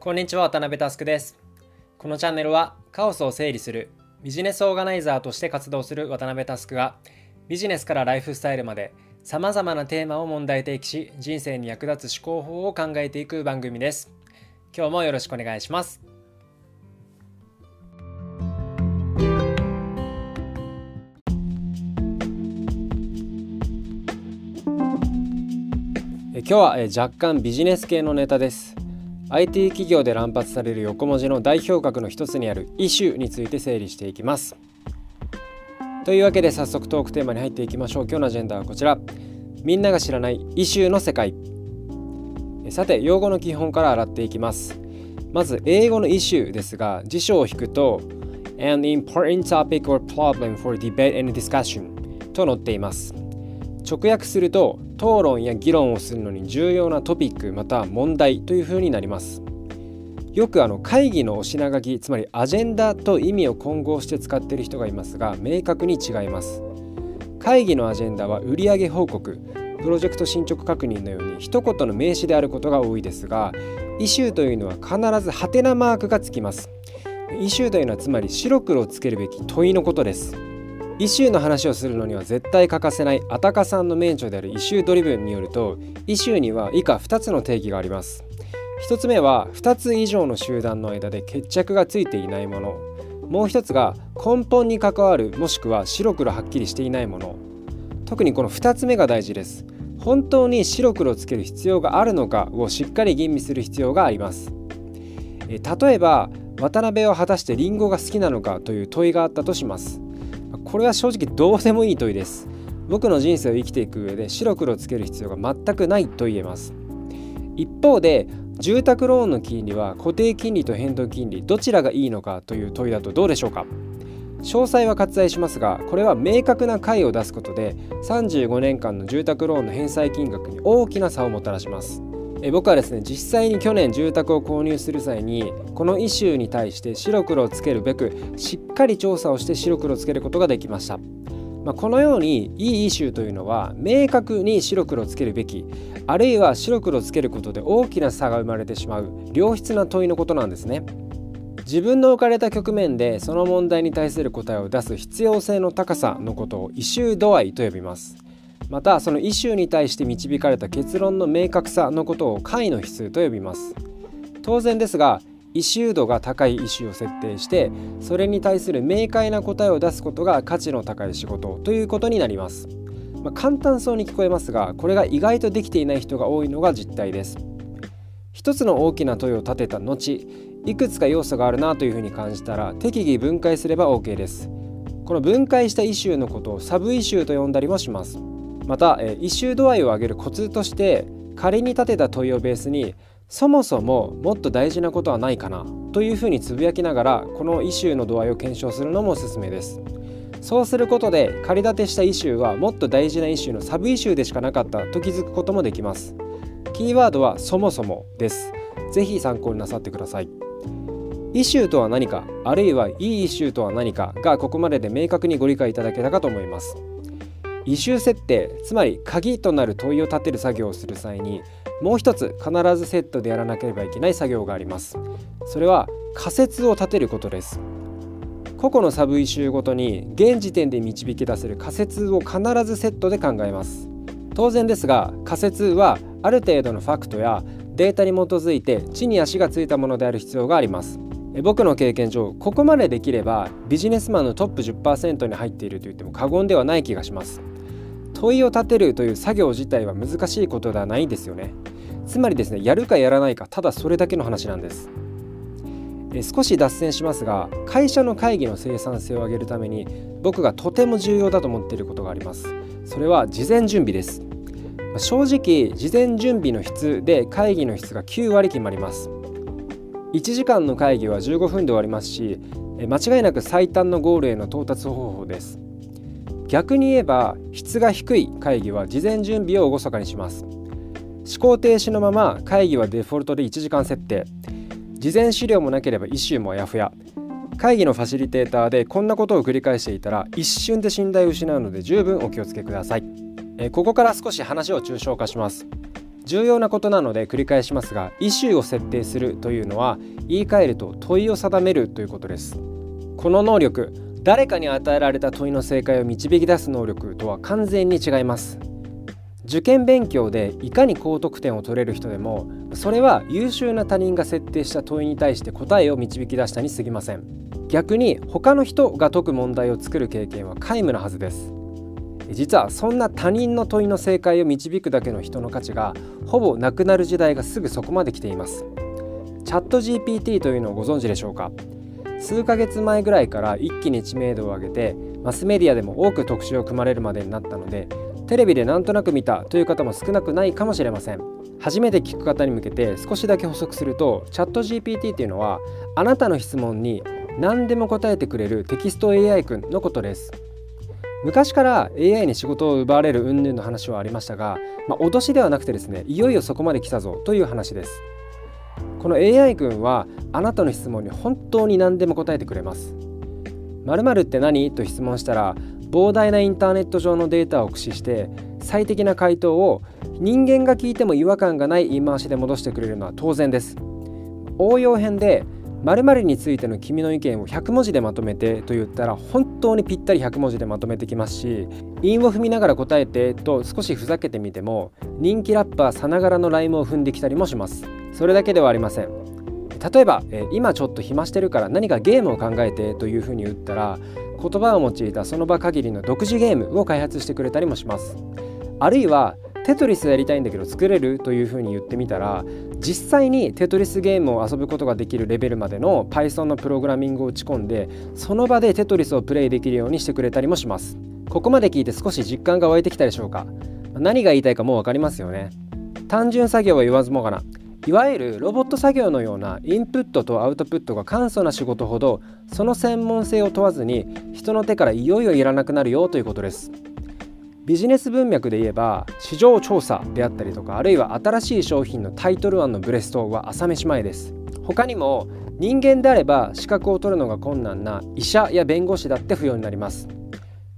こんにちは渡辺佑です。このチャンネルはカオスを整理するビジネスオーガナイザーとして活動する渡辺佑がビジネスからライフスタイルまでさまざまなテーマを問題提起し人生に役立つ思考法を考えていく番組です。今日もよろしくお願いします。今日は若干ビジネス系のネタです。IT 企業で乱発される横文字の代表格の一つにあるイシューについて整理していきます。というわけで早速トークテーマに入っていきましょう。今日のアジェンダはこちら。みんなが知らないイシューの世界。さて用語の基本から洗っていきます。まず英語のイシューですが辞書を引くと An important topic or problem for debate and discussion と載っています。直訳すると討論や議論をするのに重要なトピックまた問題というふうになります。よくあの会議のお品書きつまりアジェンダと意味を混合して使っている人がいますが明確に違います。会議のアジェンダは売上報告プロジェクト進捗確認のように一言の名詞であることが多いですがイシューというのは必ずハテナマークがつきます。イシューというのはつまり白黒をつけるべき問いのことです。イシューの話をするのには絶対欠かせない安宅さんの名著であるイシュードリブンによるとイシューには以下2つの定義があります。1つ目は2つ以上の集団の間で決着がついていないもの。もう1つが根本に関わるもしくは白黒はっきりしていないもの。特にこの2つ目が大事です。本当に白黒つける必要があるのかをしっかり吟味する必要があります。例えば渡辺は果たしてリンゴが好きなのかという問いがあったとします。これは正直どうでもいい問いです。僕の人生を生きていく上で白黒つける必要が全くないと言えます。一方で住宅ローンの金利は固定金利と変動金利どちらがいいのかという問いだとどうでしょうか。詳細は割愛しますがこれは明確な解を出すことで35年間の住宅ローンの返済金額に大きな差をもたらします。え僕はですね実際に去年住宅を購入する際にこのイシューに対して白黒をつけるべくしっかり調査をして白黒をつけることができました、まあ、このようにいいイシューというのは明確に白黒をつけるべきあるいは白黒をつけることで大きな差が生まれてしまう良質な問いのことなんですね。自分の置かれた局面でその問題に対する答えを出す必要性の高さのことをイシュー度合いと呼びます。またそのイシューに対して導かれた結論の明確さのことを解の比数と呼びます。当然ですがイシュー度が高いイシューを設定してそれに対する明快な答えを出すことが価値の高い仕事ということになります、まあ、簡単そうに聞こえますがこれが意外とできていない人が多いのが実態です。一つの大きな問いを立てた後いくつか要素があるなというふうに感じたら適宜分解すれば OK です。この分解したイシューのことをサブイシューと呼んだりもします。また、えイシュー度合いを上げるコツとして仮に立てた問いをベースにそもそももっと大事なことはないかなというふうにつぶやきながらこのイシューの度合いを検証するのもおすすめです。そうすることで仮立てしたイシューはもっと大事なイシューのサブイシューでしかなかったと気づくこともできます。キーワードはそもそもです。ぜひ参考になさってください。イシューとは何かあるいはいいイシューとは何かがここまでで明確にご理解いただけたかと思います。異臭設定つまり鍵となる問いを立てる作業をする際にもう一つ必ずセットでやらなければいけない作業があります。それは仮説を立てることです。個々のサブイシューごとに現時点で導き出せる仮説を必ずセットで考えます。当然ですが仮説はある程度のファクトやデータに基づいて地に足がついたものである必要があります。僕の経験上ここまでできればビジネスマンのトップ10%に入っていると言っても過言ではない気がします。問いを立てるという作業自体は難しいことではないんですよね。つまりですねやるかやらないかただそれだけの話なんです。え少し脱線しますが会社の会議の生産性を上げるために僕がとても重要だと思っていることがあります。それは事前準備です。正直事前準備の質で会議の質が9割決まります。1時間の会議は15分で終わりますし間違いなく最短のゴールへの到達方法です。逆に言えば質が低い会議は事前準備を厳かにします。思考停止のまま会議はデフォルトで1時間設定。事前資料もなければイシューもあやふや。会議のファシリテーターでこんなことを繰り返していたら一瞬で信頼を失うので十分お気をつけください。えここから少し話を抽象化します。重要なことなので繰り返しますがイシューを設定するというのは言い換えると問いを定めるということです。この能力誰かに与えられた問いの正解を導き出す能力とは完全に違います。受験勉強でいかに高得点を取れる人でもそれは優秀な他人が設定した問いに対して答えを導き出したに過ぎません。逆に他の人が解く問題を作る経験は皆無なはずです。実はそんな他人の問いの正解を導くだけの人の価値がほぼなくなる時代がすぐそこまで来ています。チャット GPT というのをご存知でしょうか？数ヶ月前ぐらいから一気に知名度を上げてマスメディアでも多く特集を組まれるまでになったのでテレビでなんとなく見たという方も少なくないかもしれません。初めて聞く方に向けて少しだけ補足するとチャット GPT っていうのはあなたの質問に何でも答えてくれるテキスト AI 君のことです。昔から AI に仕事を奪われる云々の話はありましたが、まあ、脅しではなくてですねいよいよそこまで来たぞという話です。この AI 君はあなたの質問に本当に何でも答えてくれます。〇〇って何？と質問したら膨大なインターネット上のデータを駆使して最適な回答を人間が聞いても違和感がない言い回しで戻してくれるのは当然です。応用編で〇〇についての君の意見を100文字でまとめてと言ったら本当にぴったり100文字でまとめてきますし韻を踏みながら答えてと少しふざけてみても人気ラッパーさながらのライムを踏んできたりもします。それだけではありません。例えば、え今ちょっと暇してるから何かゲームを考えてというふうに言ったら言葉を用いたその場限りの独自ゲームを開発してくれたりもします。あるいはテトリスやりたいんだけど作れるというふうに言ってみたら実際にテトリスゲームを遊ぶことができるレベルまでの Python のプログラミングを打ち込んでその場でテトリスをプレイできるようにしてくれたりもします。ここまで聞いて少し実感が湧いてきたでしょうか。何が言いたいかもう分かりますよね。単純作業は言わずもがな。いわゆるロボット作業のようなインプットとアウトプットが簡素な仕事ほどその専門性を問わずに人の手からいよいよいらなくなるよということです。ビジネス文脈で言えば市場調査であったりとかあるいは新しい商品のタイトル案のブレストは朝飯前です。他にも人間であれば資格を取るのが困難な医者や弁護士だって不要になります。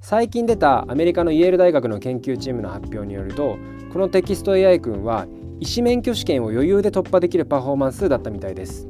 最近出たアメリカのイェール大学の研究チームの発表によるとこのテキスト AI 君は医師免許試験を余裕で突破できるパフォーマンスだったみたいです。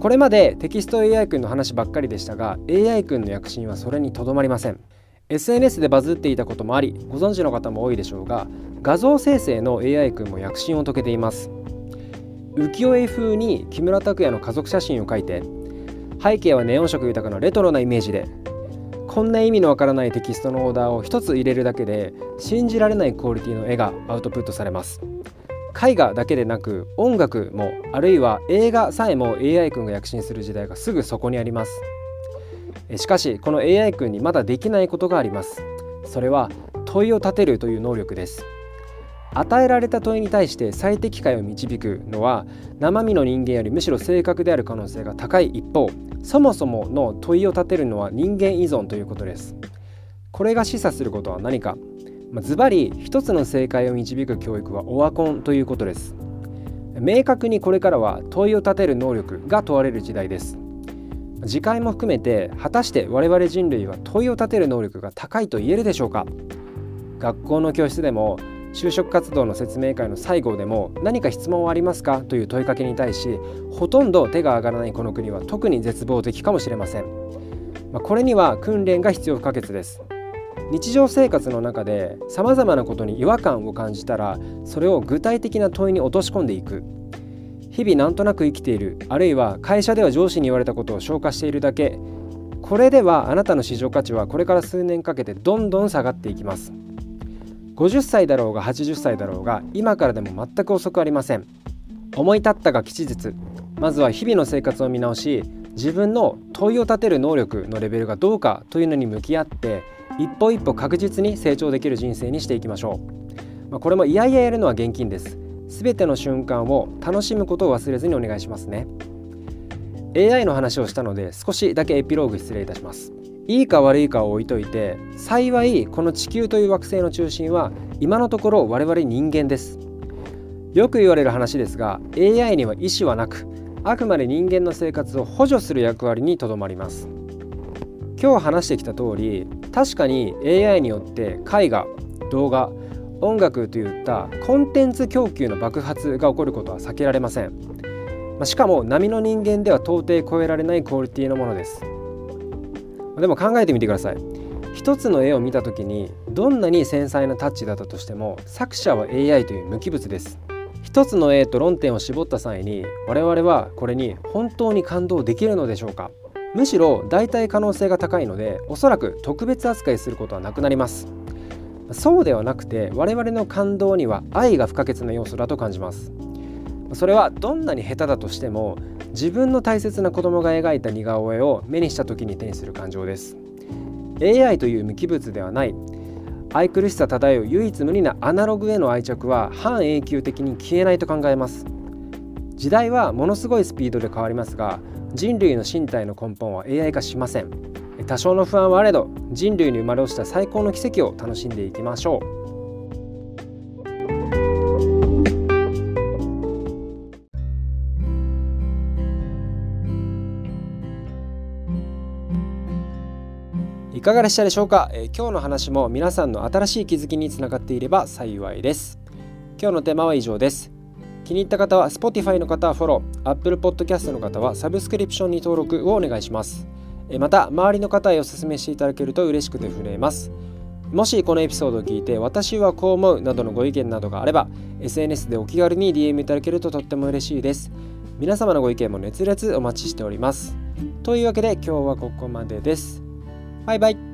これまでテキスト AI 君の話ばっかりでしたが AI 君の躍進はそれにとどまりません。SNS でバズっていたこともありご存知の方も多いでしょうが画像生成の AI 君も躍進を遂げています。浮世絵風に木村拓哉の家族写真を描いて背景はネオン色豊かなレトロなイメージでこんな意味のわからないテキストのオーダーを1つ入れるだけで信じられないクオリティの絵がアウトプットされます。絵画だけでなく音楽もあるいは映画さえも AI 君が躍進する時代がすぐそこにあります。しかしこの AI 君にまだできないことがあります。それは問いを立てるという能力です。与えられた問いに対して最適解を導くのは生身の人間よりむしろ正確である可能性が高い一方そもそもの問いを立てるのは人間依存ということです。これが示唆することは何か。ズバリ一つの正解を導く教育はオワコンということです。明確にこれからは問いを立てる能力が問われる時代です。次回も含めて果たして我々人類は問いを立てる能力が高いと言えるでしょうか。学校の教室でも就職活動の説明会の最後でも何か質問はありますか？という問いかけに対しほとんど手が上がらないこの国は特に絶望的かもしれません、まあ、これには訓練が必要不可欠です。日常生活の中でさまざまなことに違和感を感じたらそれを具体的な問いに落とし込んでいく。日々なんとなく生きているあるいは会社では上司に言われたことを消化しているだけ。これではあなたの市場価値はこれから数年かけてどんどん下がっていきます。50歳だろうが80歳だろうが今からでも全く遅くありません。思い立ったが吉日。まずは日々の生活を見直し自分の問いを立てる能力のレベルがどうかというのに向き合って一歩一歩確実に成長できる人生にしていきましょう、まあ、これもいやいややるのは現金です。全ての瞬間を楽しむことを忘れずにお願いしますね。AI の話をしたので少しだけエピローグ失礼いたします。いいか悪いかを置いといて幸いこの地球という惑星の中心は今のところ我々人間です。よく言われる話ですが AI には意思はなくあくまで人間の生活を補助する役割にとどまります。今日話してきた通り確かに AI によって絵画動画音楽といったコンテンツ供給の爆発が起こることは避けられません、ま、しかも波の人間では到底超えられないクオリティのものです。でも考えてみてください。一つの絵を見た時にどんなに繊細なタッチだったとしても作者は AI という無機物です。一つの絵と論点を絞った際に我々はこれに本当に感動できるのでしょうか。むしろ代替可能性が高いのでおそらく特別扱いすることはなくなります。そうではなくて我々の感動には愛が不可欠な要素だと感じます。それはどんなに下手だとしても自分の大切な子供が描いた似顔絵を目にした時に手にする感情です。AI という無機物ではない愛くるしさ漂う唯一無二なアナログへの愛着は半永久的に消えないと考えます。時代はものすごいスピードで変わりますが人類の身体の根本は AI 化しません。多少の不安はあれど人類に生まれ落ちた最高の奇跡を楽しんでいきましょう。いかがでしたでしょうか、えー、今日の話も皆さんの新しい気づきにつながっていれば幸いです。今日のテーマは以上です。気に入った方は Spotify の方はフォロー Apple Podcast の方はサブスクリプションに登録をお願いします。また周りの方へお勧めしていただけると嬉しくて震えます。もしこのエピソードを聞いて私はこう思うなどのご意見などがあれば SNS でお気軽に DM いただけるととっても嬉しいです。皆様のご意見も熱烈お待ちしております。というわけで今日はここまでです。バイバイ。